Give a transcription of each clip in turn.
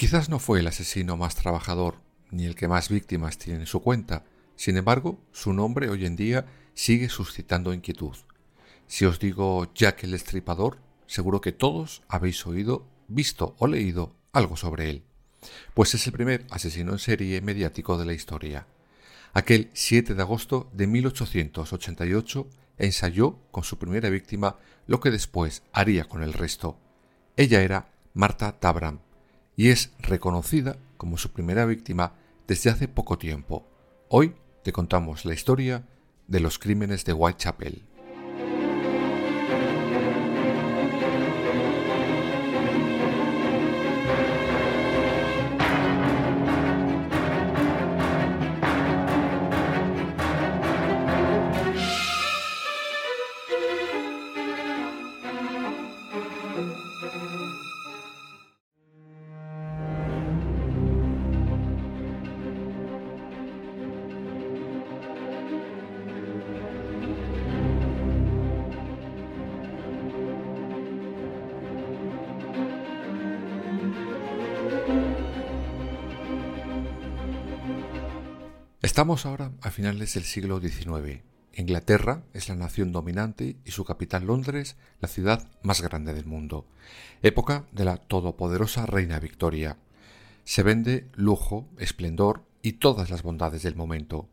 Quizás no fue el asesino más trabajador, ni el que más víctimas tiene en su cuenta, sin embargo, su nombre hoy en día sigue suscitando inquietud. Si os digo Jack el Estripador, seguro que todos habéis oído, visto o leído algo sobre él, pues es el primer asesino en serie mediático de la historia. Aquel 7 de agosto de 1888 ensayó con su primera víctima lo que después haría con el resto. Ella era Marta Tabram, y es reconocida como su primera víctima desde hace poco tiempo. Hoy te contamos la historia de los crímenes de Whitechapel. Estamos ahora a finales del siglo XIX. Inglaterra es la nación dominante y su capital Londres la ciudad más grande del mundo. Época de la todopoderosa reina Victoria. Se vende lujo, esplendor y todas las bondades del momento.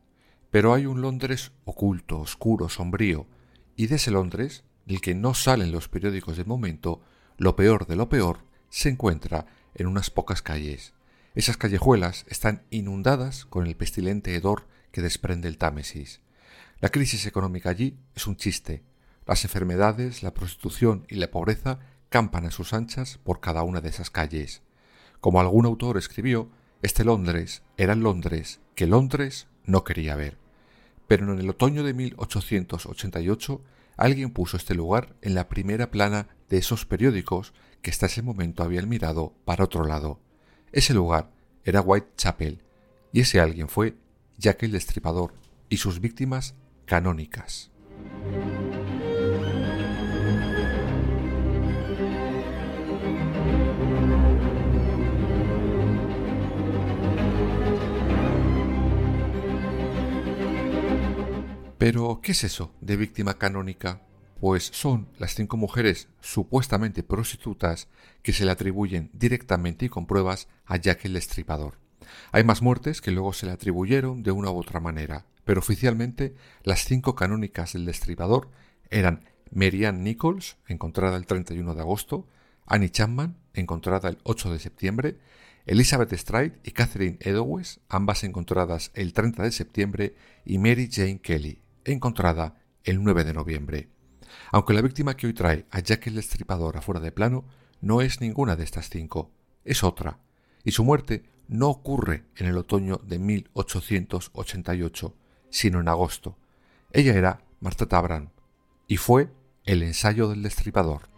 Pero hay un Londres oculto, oscuro, sombrío, y de ese Londres, del que no salen los periódicos del momento, lo peor de lo peor se encuentra en unas pocas calles. Esas callejuelas están inundadas con el pestilente hedor que desprende el Támesis. La crisis económica allí es un chiste. Las enfermedades, la prostitución y la pobreza campan a sus anchas por cada una de esas calles. Como algún autor escribió, este Londres era el Londres que Londres no quería ver. Pero en el otoño de 1888 alguien puso este lugar en la primera plana de esos periódicos que hasta ese momento habían mirado para otro lado. Ese lugar era Whitechapel, y ese alguien fue Jack el Destripador y sus víctimas canónicas. Pero, ¿qué es eso de víctima canónica? Pues son las cinco mujeres supuestamente prostitutas que se le atribuyen directamente y con pruebas a Jack el Destripador. Hay más muertes que luego se le atribuyeron de una u otra manera, pero oficialmente las cinco canónicas del Destripador eran Marianne Nichols, encontrada el 31 de agosto, Annie Chapman, encontrada el 8 de septiembre, Elizabeth Stride y Catherine Edowes, ambas encontradas el 30 de septiembre, y Mary Jane Kelly, encontrada el 9 de noviembre. Aunque la víctima que hoy trae a Jack el Destripador afuera de plano no es ninguna de estas cinco, es otra, y su muerte no ocurre en el otoño de 1888, sino en agosto. Ella era Marta Tabran, y fue el ensayo del Destripador.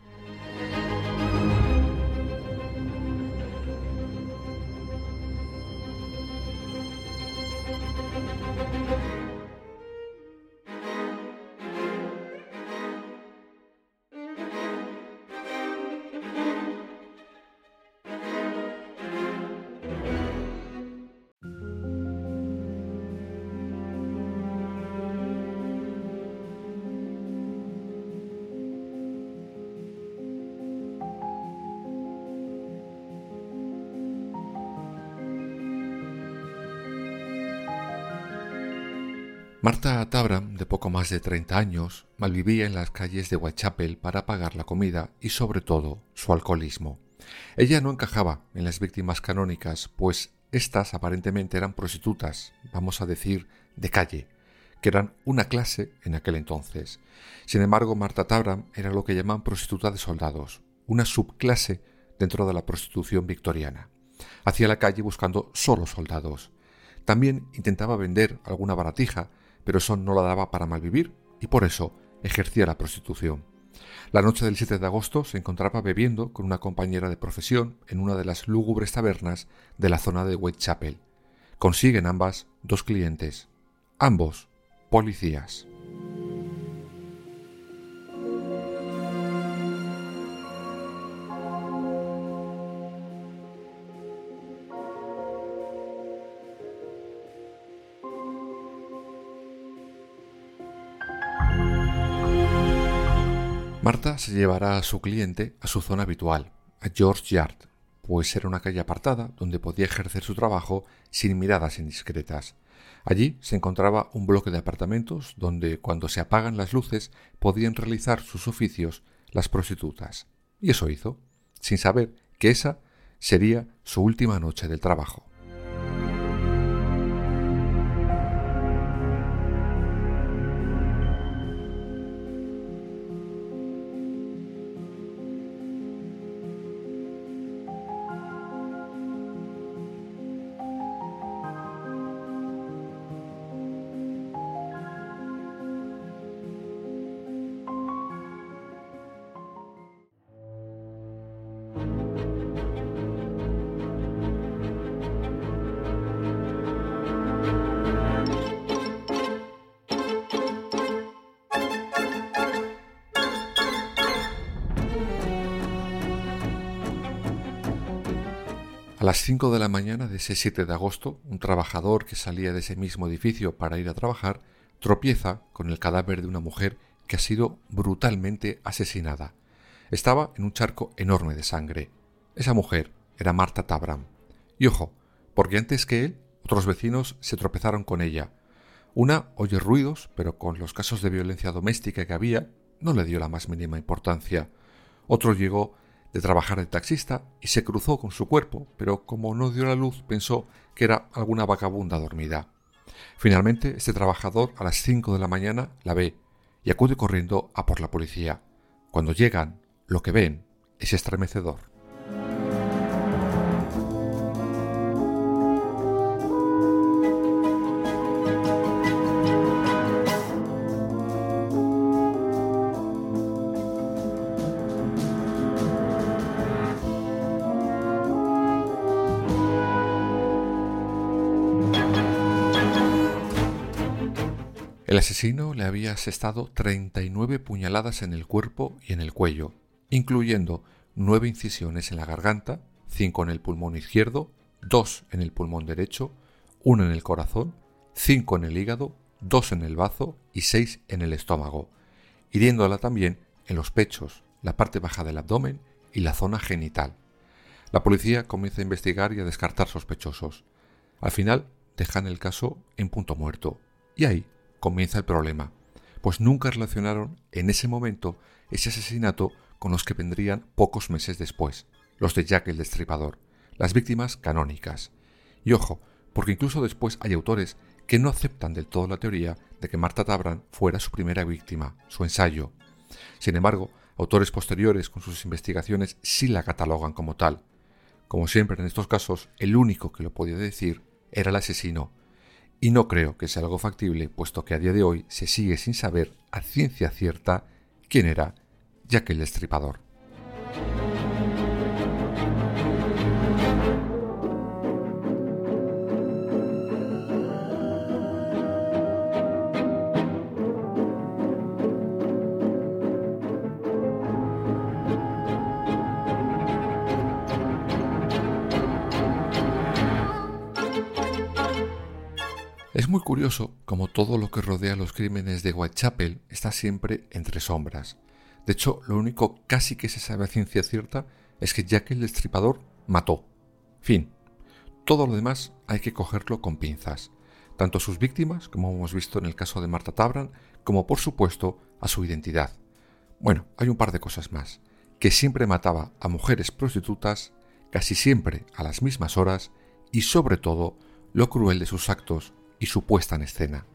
Marta Tabram, de poco más de 30 años, malvivía en las calles de Whitechapel para pagar la comida y sobre todo su alcoholismo. Ella no encajaba en las víctimas canónicas, pues éstas aparentemente eran prostitutas, vamos a decir, de calle, que eran una clase en aquel entonces. Sin embargo, Marta Tabram era lo que llaman prostituta de soldados, una subclase dentro de la prostitución victoriana. Hacía la calle buscando solo soldados. También intentaba vender alguna baratija, pero eso no la daba para malvivir y por eso ejercía la prostitución. La noche del 7 de agosto se encontraba bebiendo con una compañera de profesión en una de las lúgubres tabernas de la zona de Whitechapel. Consiguen ambas dos clientes, ambos policías. Marta se llevará a su cliente a su zona habitual, a George Yard, pues era una calle apartada donde podía ejercer su trabajo sin miradas indiscretas. Allí se encontraba un bloque de apartamentos donde, cuando se apagan las luces, podían realizar sus oficios las prostitutas. Y eso hizo, sin saber que esa sería su última noche del trabajo. Las 5 de la mañana de ese 7 de agosto, un trabajador que salía de ese mismo edificio para ir a trabajar tropieza con el cadáver de una mujer que ha sido brutalmente asesinada. Estaba en un charco enorme de sangre. Esa mujer era Marta Tabram. Y ojo, porque antes que él, otros vecinos se tropezaron con ella. Una oye ruidos, pero con los casos de violencia doméstica que había, no le dio la más mínima importancia. Otro llegó de trabajar de taxista y se cruzó con su cuerpo, pero como no dio la luz pensó que era alguna vagabunda dormida. Finalmente, este trabajador a las cinco de la mañana la ve y acude corriendo a por la policía. Cuando llegan, lo que ven es estremecedor. Asesino le había asestado 39 puñaladas en el cuerpo y en el cuello, incluyendo nueve incisiones en la garganta, cinco en el pulmón izquierdo, dos en el pulmón derecho, uno en el corazón, cinco en el hígado, dos en el bazo y seis en el estómago, hiriéndola también en los pechos, la parte baja del abdomen y la zona genital. La policía comienza a investigar y a descartar sospechosos. Al final dejan el caso en punto muerto. Y ahí comienza el problema, pues nunca relacionaron en ese momento ese asesinato con los que vendrían pocos meses después, los de Jack el Destripador, las víctimas canónicas. Y ojo, porque incluso después hay autores que no aceptan del todo la teoría de que Marta Tabran fuera su primera víctima, su ensayo. Sin embargo, autores posteriores con sus investigaciones sí la catalogan como tal. Como siempre en estos casos, el único que lo podía decir era el asesino, y no creo que sea algo factible, puesto que a día de hoy se sigue sin saber a ciencia cierta quién era Jack el Destripador. Como todo lo que rodea los crímenes de Whitechapel está siempre entre sombras. De hecho, lo único casi que se sabe a ciencia cierta es que Jack el Destripador mató. Fin. Todo lo demás hay que cogerlo con pinzas. Tanto a sus víctimas, como hemos visto en el caso de Marta Tabran, como por supuesto a su identidad. Bueno, hay un par de cosas más. Que siempre mataba a mujeres prostitutas, casi siempre a las mismas horas, y sobre todo, lo cruel de sus actos y su puesta en escena.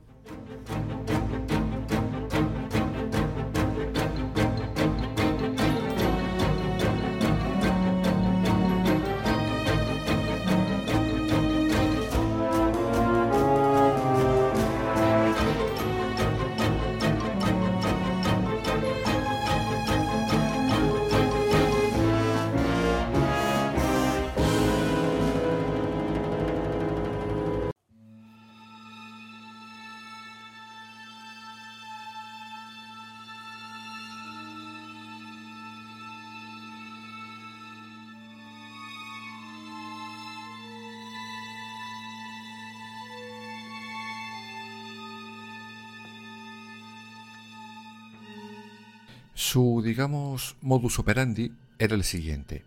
Su, digamos, modus operandi era el siguiente.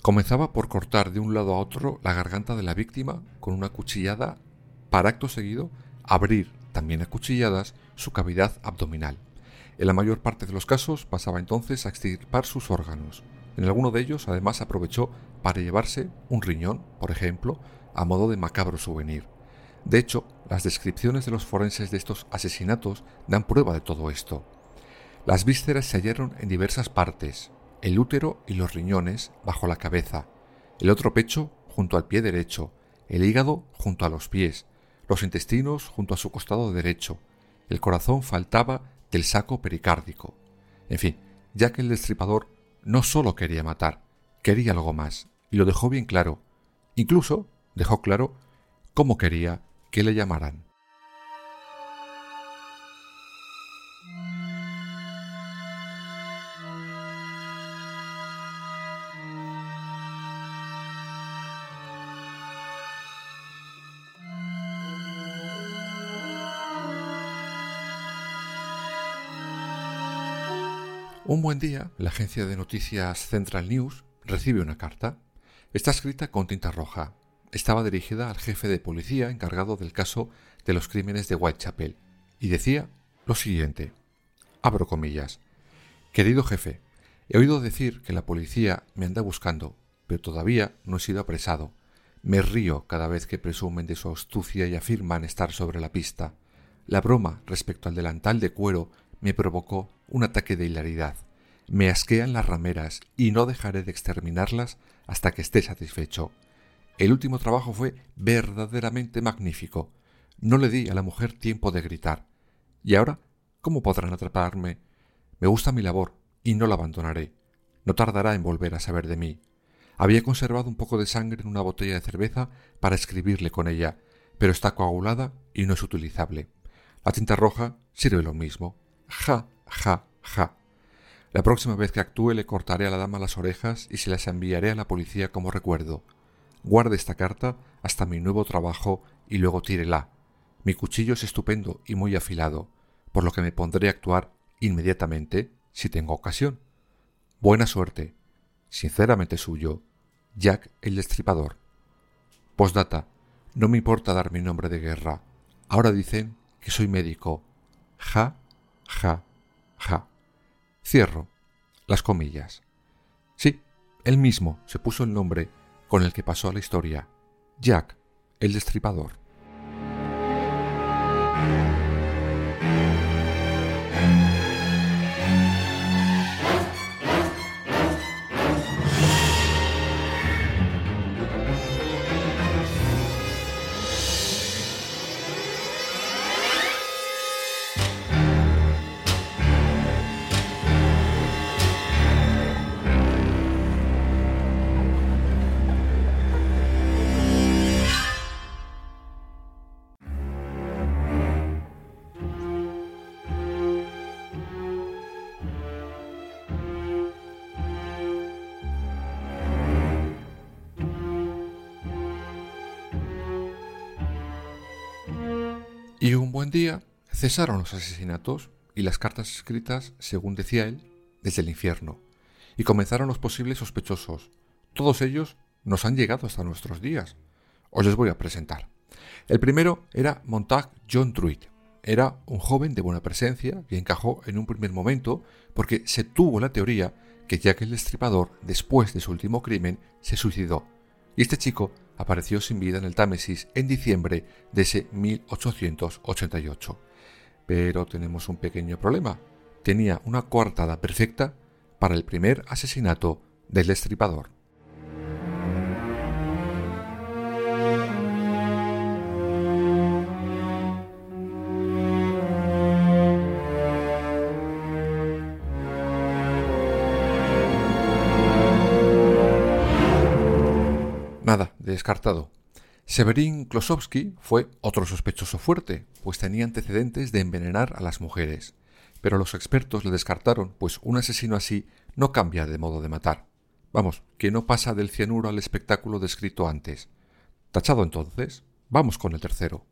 Comenzaba por cortar de un lado a otro la garganta de la víctima con una cuchillada para acto seguido abrir, también a cuchilladas, su cavidad abdominal. En la mayor parte de los casos pasaba entonces a extirpar sus órganos. En alguno de ellos además aprovechó para llevarse un riñón, por ejemplo, a modo de macabro souvenir. De hecho, las descripciones de los forenses de estos asesinatos dan prueba de todo esto. Las vísceras se hallaron en diversas partes, el útero y los riñones bajo la cabeza, el otro pecho junto al pie derecho, el hígado junto a los pies, los intestinos junto a su costado derecho, el corazón faltaba del saco pericárdico. En fin, ya que el destripador no solo quería matar, quería algo más, y lo dejó bien claro. Incluso dejó claro cómo quería que le llamaran. Un buen día, la agencia de noticias Central News recibe una carta. Está escrita con tinta roja. Estaba dirigida al jefe de policía encargado del caso de los crímenes de Whitechapel y decía lo siguiente. Abro comillas. Querido jefe, he oído decir que la policía me anda buscando, pero todavía no he sido apresado. Me río cada vez que presumen de su astucia y afirman estar sobre la pista. La broma respecto al delantal de cuero me provocó un ataque de hilaridad. Me asquean las rameras y no dejaré de exterminarlas hasta que esté satisfecho. El último trabajo fue verdaderamente magnífico. No le di a la mujer tiempo de gritar. ¿Y ahora? ¿Cómo podrán atraparme? Me gusta mi labor y no la abandonaré. No tardará en volver a saber de mí. Había conservado un poco de sangre en una botella de cerveza para escribirle con ella, pero está coagulada y no es utilizable. La tinta roja sirve lo mismo. Ja, ja, ja. La próxima vez que actúe le cortaré a la dama las orejas y se las enviaré a la policía como recuerdo. Guarde esta carta hasta mi nuevo trabajo y luego tírela. Mi cuchillo es estupendo y muy afilado, por lo que me pondré a actuar inmediatamente si tengo ocasión. Buena suerte. Sinceramente suyo, Jack el Destripador. Postdata. No me importa dar mi nombre de guerra. Ahora dicen que soy médico. Ja ja. Cierro las comillas. Sí, él mismo se puso el nombre con el que pasó a la historia, Jack el Destripador. Y un buen día cesaron los asesinatos y las cartas escritas, según decía él, desde el infierno, y comenzaron los posibles sospechosos. Todos ellos nos han llegado hasta nuestros días. Os les voy a presentar. El primero era Montag John Druid. Era un joven de buena presencia que encajó en un primer momento porque se tuvo la teoría que Jack el Destripador, después de su último crimen, se suicidó. Y este chico apareció sin vida en el Támesis en diciembre de ese 1888. Pero tenemos un pequeño problema. Tenía una coartada perfecta para el primer asesinato del destripador. Descartado. Severin Klosowski fue otro sospechoso fuerte, pues tenía antecedentes de envenenar a las mujeres. Pero los expertos le descartaron, pues un asesino así no cambia de modo de matar. Vamos, que no pasa del cianuro al espectáculo descrito antes. Tachado entonces, vamos con el tercero.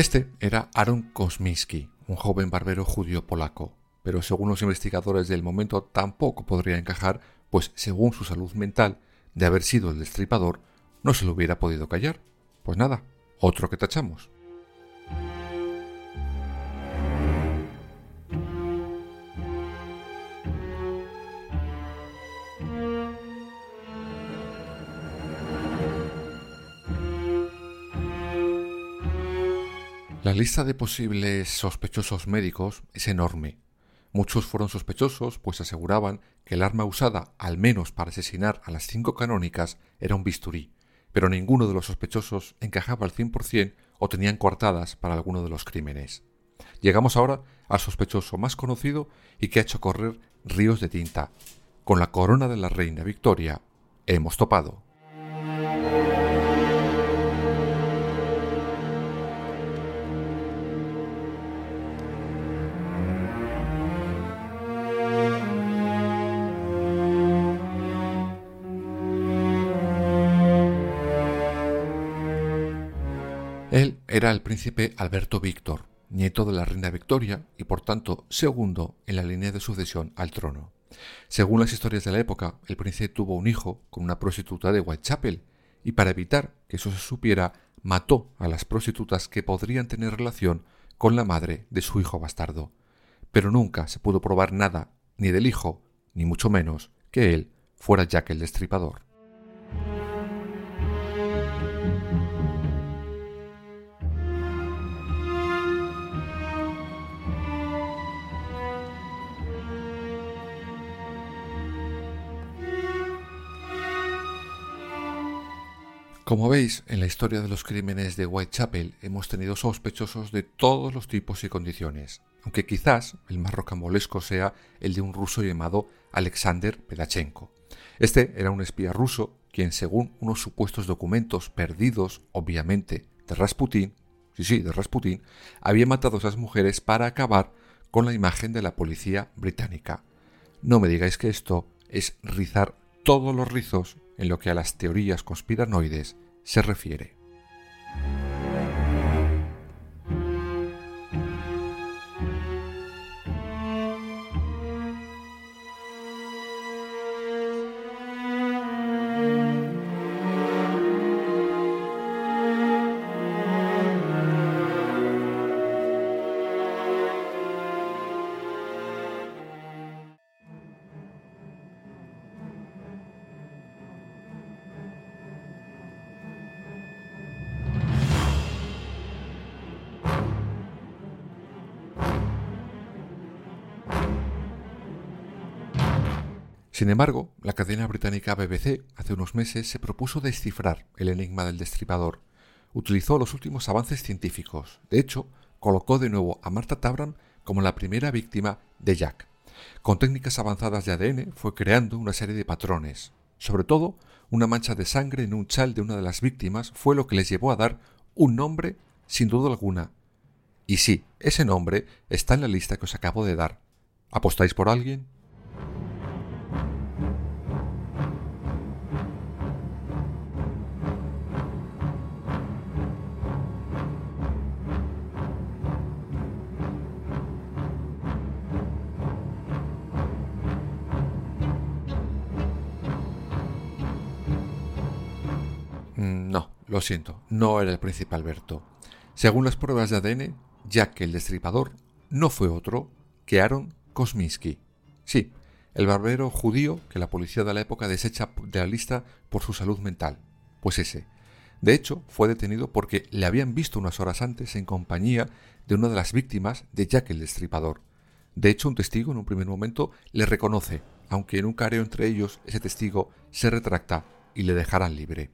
Este era Aaron Kosminski, un joven barbero judío polaco, pero según los investigadores del momento tampoco podría encajar, pues según su salud mental, de haber sido el destripador, no se lo hubiera podido callar. Pues nada, otro que tachamos. Lista de posibles sospechosos médicos es enorme. Muchos fueron sospechosos, pues aseguraban que el arma usada, al menos para asesinar a las cinco canónicas, era un bisturí, pero ninguno de los sospechosos encajaba al 100% o tenían coartadas para alguno de los crímenes. Llegamos ahora al sospechoso más conocido y que ha hecho correr ríos de tinta. Con la corona de la reina Victoria hemos topado. Era el príncipe Alberto Víctor, nieto de la reina Victoria y por tanto segundo en la línea de sucesión al trono. Según las historias de la época, el príncipe tuvo un hijo con una prostituta de Whitechapel y para evitar que eso se supiera, mató a las prostitutas que podrían tener relación con la madre de su hijo bastardo. Pero nunca se pudo probar nada, ni del hijo, ni mucho menos que él fuera Jack el Destripador. Como veis, en la historia de los crímenes de Whitechapel hemos tenido sospechosos de todos los tipos y condiciones, aunque quizás el más rocambolesco sea el de un ruso llamado Alexander Pedachenko. Este era un espía ruso quien, según unos supuestos documentos perdidos, obviamente, de Rasputín, sí, sí, de Rasputín, había matado a esas mujeres para acabar con la imagen de la policía británica. No me digáis que esto es rizar todos los rizos en lo que a las teorías conspiranoides se refiere. Sin embargo, la cadena británica BBC hace unos meses se propuso descifrar el enigma del destripador. Utilizó los últimos avances científicos. De hecho, colocó de nuevo a Martha Tabram como la primera víctima de Jack. Con técnicas avanzadas de ADN fue creando una serie de patrones. Sobre todo, una mancha de sangre en un chal de una de las víctimas fue lo que les llevó a dar un nombre sin duda alguna. Y sí, ese nombre está en la lista que os acabo de dar. ¿Apostáis por alguien? Lo siento, no era el príncipe Alberto. Según las pruebas de ADN, Jack el Destripador no fue otro que Aaron Kosminski. Sí, el barbero judío que la policía de la época desecha de la lista por su salud mental. Pues ese. De hecho, fue detenido porque le habían visto unas horas antes en compañía de una de las víctimas de Jack el Destripador. De hecho, un testigo en un primer momento le reconoce, aunque en un careo entre ellos ese testigo se retracta y le dejarán libre.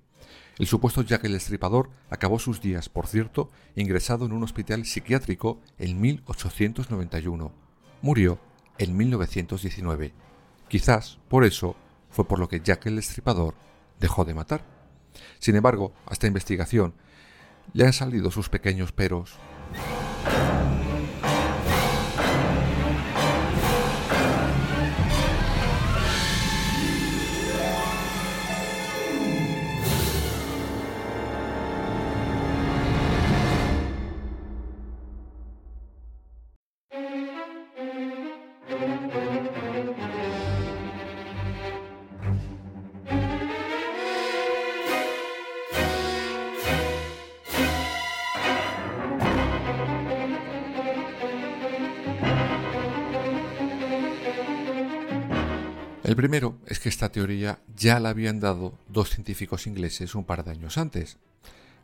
El supuesto Jack el Destripador acabó sus días, por cierto, ingresado en un hospital psiquiátrico en 1891. Murió en 1919. Quizás por eso fue por lo que Jack el Destripador dejó de matar. Sin embargo, a esta investigación le han salido sus pequeños peros. El primero es que esta teoría ya la habían dado dos científicos ingleses un par de años antes.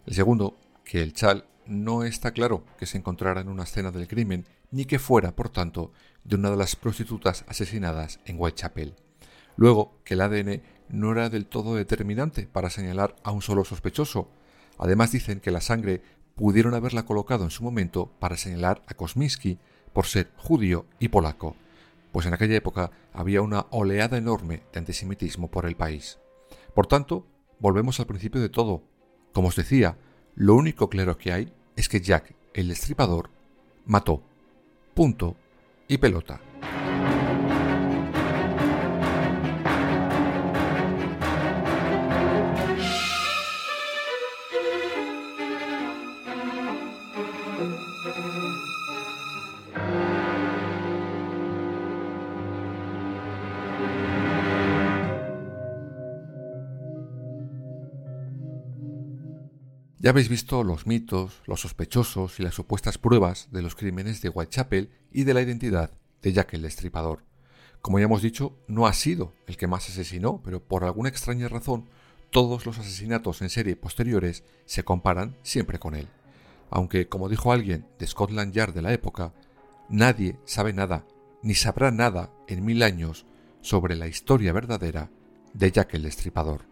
El segundo, que el chal no está claro que se encontrara en una escena del crimen ni que fuera, por tanto, de una de las prostitutas asesinadas en Whitechapel. Luego, que el ADN no era del todo determinante para señalar a un solo sospechoso. Además dicen que la sangre pudieron haberla colocado en su momento para señalar a Kosminski por ser judío y polaco pues en aquella época había una oleada enorme de antisemitismo por el país. Por tanto, volvemos al principio de todo. Como os decía, lo único claro que hay es que Jack, el destripador, mató. Punto y pelota. Ya habéis visto los mitos, los sospechosos y las supuestas pruebas de los crímenes de Whitechapel y de la identidad de Jack el Destripador. Como ya hemos dicho, no ha sido el que más asesinó, pero por alguna extraña razón, todos los asesinatos en serie posteriores se comparan siempre con él. Aunque, como dijo alguien de Scotland Yard de la época, nadie sabe nada, ni sabrá nada en mil años sobre la historia verdadera de Jack el Destripador.